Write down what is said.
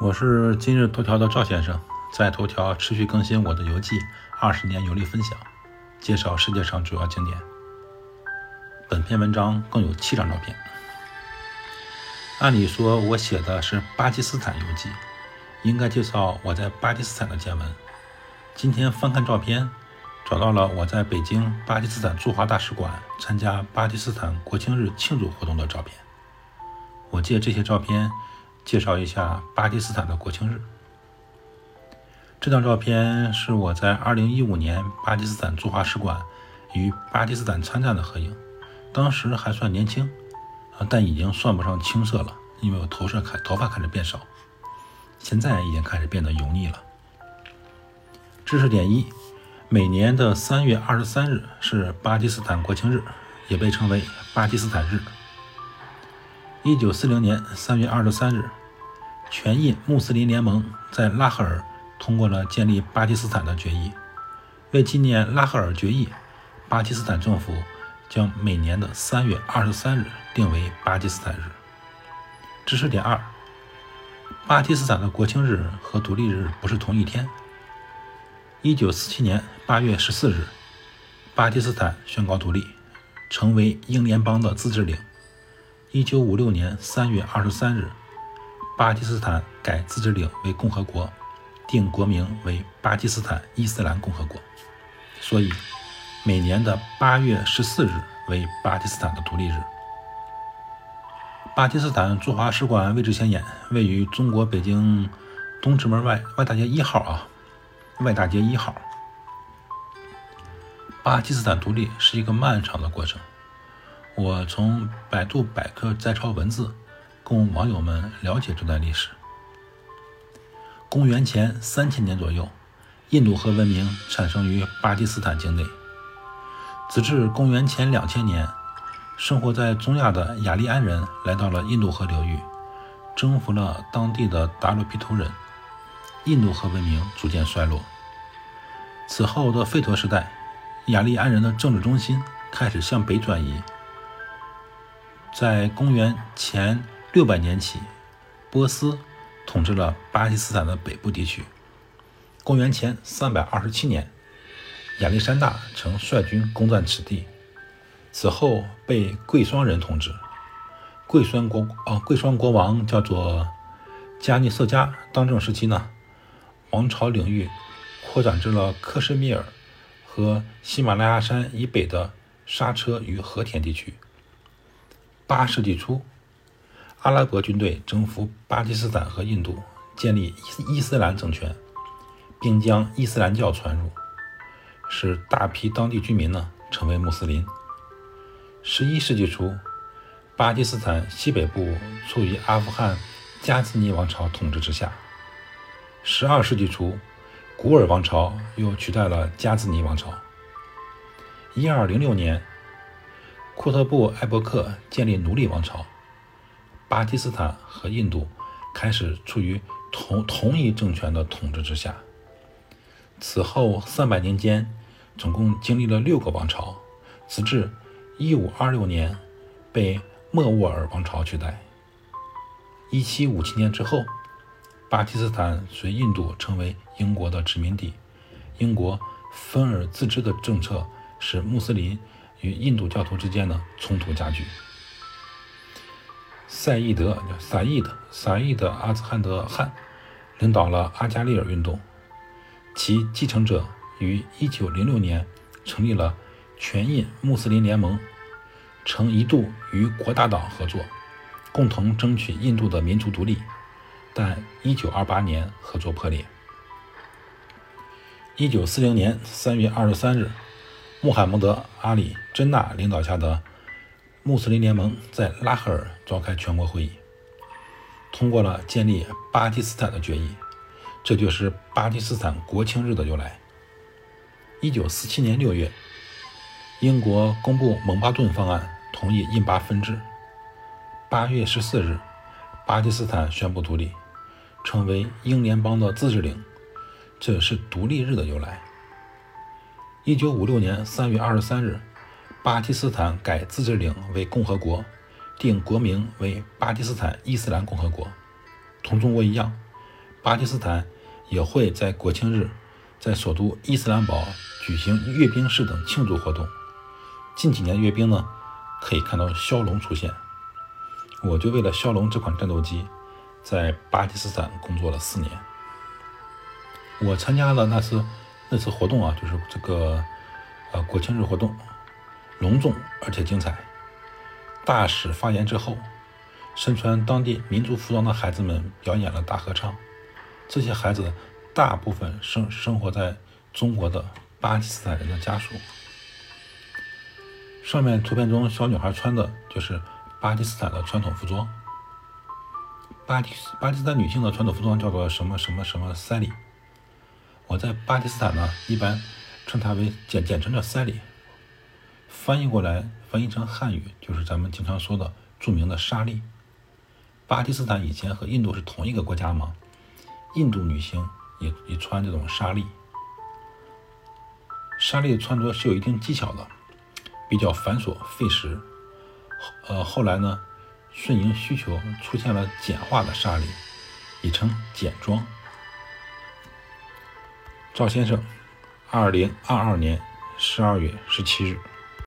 我是今日头条的赵先生，在头条持续更新我的游记，二十年游历分享，介绍世界上主要景点。本篇文章共有七张照片。按理说，我写的是巴基斯坦游记，应该介绍我在巴基斯坦的见闻。今天翻看照片，找到了我在北京巴基斯坦驻华大使馆参加巴基斯坦国庆日庆祝活动的照片。我借这些照片。介绍一下巴基斯坦的国庆日。这张照片是我在2015年巴基斯坦驻华使馆与巴基斯坦参战的合影，当时还算年轻，啊，但已经算不上青涩了，因为我头发开头发开始变少，现在已经开始变得油腻了。知识点一：每年的3月23日是巴基斯坦国庆日，也被称为巴基斯坦日。一九四零年三月二十三日，全印穆斯林联盟在拉合尔通过了建立巴基斯坦的决议。为纪念拉合尔决议，巴基斯坦政府将每年的三月二十三日定为巴基斯坦日。知识点二：巴基斯坦的国庆日和独立日不是同一天。一九四七年八月十四日，巴基斯坦宣告独立，成为英联邦的自治领。一九五六年三月二十三日，巴基斯坦改自治领为共和国，定国名为巴基斯坦伊斯兰共和国。所以，每年的八月十四日为巴基斯坦的独立日。巴基斯坦驻华使馆位置显眼，位于中国北京东直门外外大街一号啊，外大街一号。巴基斯坦独立是一个漫长的过程。我从百度百科摘抄文字，供网友们了解这段历史。公元前三千年左右，印度河文明产生于巴基斯坦境内。直至公元前两千年，生活在中亚的雅利安人来到了印度河流域，征服了当地的达罗毗荼人，印度河文明逐渐衰落。此后的吠陀时代，雅利安人的政治中心开始向北转移。在公元前六百年起，波斯统治了巴基斯坦的北部地区。公元前三百二十七年，亚历山大曾率军攻占此地，此后被贵霜人统治。贵霜国啊，贵霜国王叫做加尼色加。当政时期呢，王朝领域扩展至了克什米尔和喜马拉雅山以北的刹车与和田地区。八世纪初，阿拉伯军队征服巴基斯坦和印度，建立伊斯兰政权，并将伊斯兰教传入，使大批当地居民呢成为穆斯林。十一世纪初，巴基斯坦西北部处于阿富汗加兹尼王朝统治之下。十二世纪初，古尔王朝又取代了加兹尼王朝。一二零六年。库特布艾伯克建立奴隶王朝，巴基斯坦和印度开始处于同同一政权的统治之下。此后三百年间，总共经历了六个王朝，直至一五二六年被莫卧儿王朝取代。一七五七年之后，巴基斯坦随印度成为英国的殖民地。英国分而自治的政策使穆斯林。与印度教徒之间的冲突加剧。赛义德·萨义德·萨义德·阿兹汗德汗领导了阿加利尔运动，其继承者于1906年成立了全印穆斯林联盟，曾一度与国大党合作，共同争取印度的民族独立，但1928年合作破裂。1940年3月23日。穆罕默德·阿里·真纳领导下的穆斯林联盟在拉合尔召开全国会议，通过了建立巴基斯坦的决议，这就是巴基斯坦国庆日的由来。一九四七年六月，英国公布蒙巴顿方案，同意印巴分治。八月十四日，巴基斯坦宣布独立，成为英联邦的自治领，这是独立日的由来。一九五六年三月二十三日，巴基斯坦改自治领为共和国，定国名为巴基斯坦伊斯兰共和国。同中国一样，巴基斯坦也会在国庆日在首都伊斯兰堡举行阅兵式等庆祝活动。近几年阅兵呢，可以看到枭龙出现。我就为了枭龙这款战斗机，在巴基斯坦工作了四年。我参加了那次那次活动啊，就是这个呃国庆日活动，隆重而且精彩。大使发言之后，身穿当地民族服装的孩子们表演了大合唱。这些孩子大部分生生活在中国的巴基斯坦人的家属。上面图片中小女孩穿的就是巴基斯坦的传统服装。巴基巴基斯坦女性的传统服装叫做什么什么什么 sari。我在巴基斯坦呢，一般称它为简简称叫 sari。翻译过来，翻译成汉语就是咱们经常说的著名的纱丽。巴基斯坦以前和印度是同一个国家吗？印度女性也也穿这种纱丽。纱丽的穿着是有一定技巧的，比较繁琐费时。呃，后来呢，顺应需求出现了简化的纱丽，也称简装。赵先生，二零二二年十二月十七日。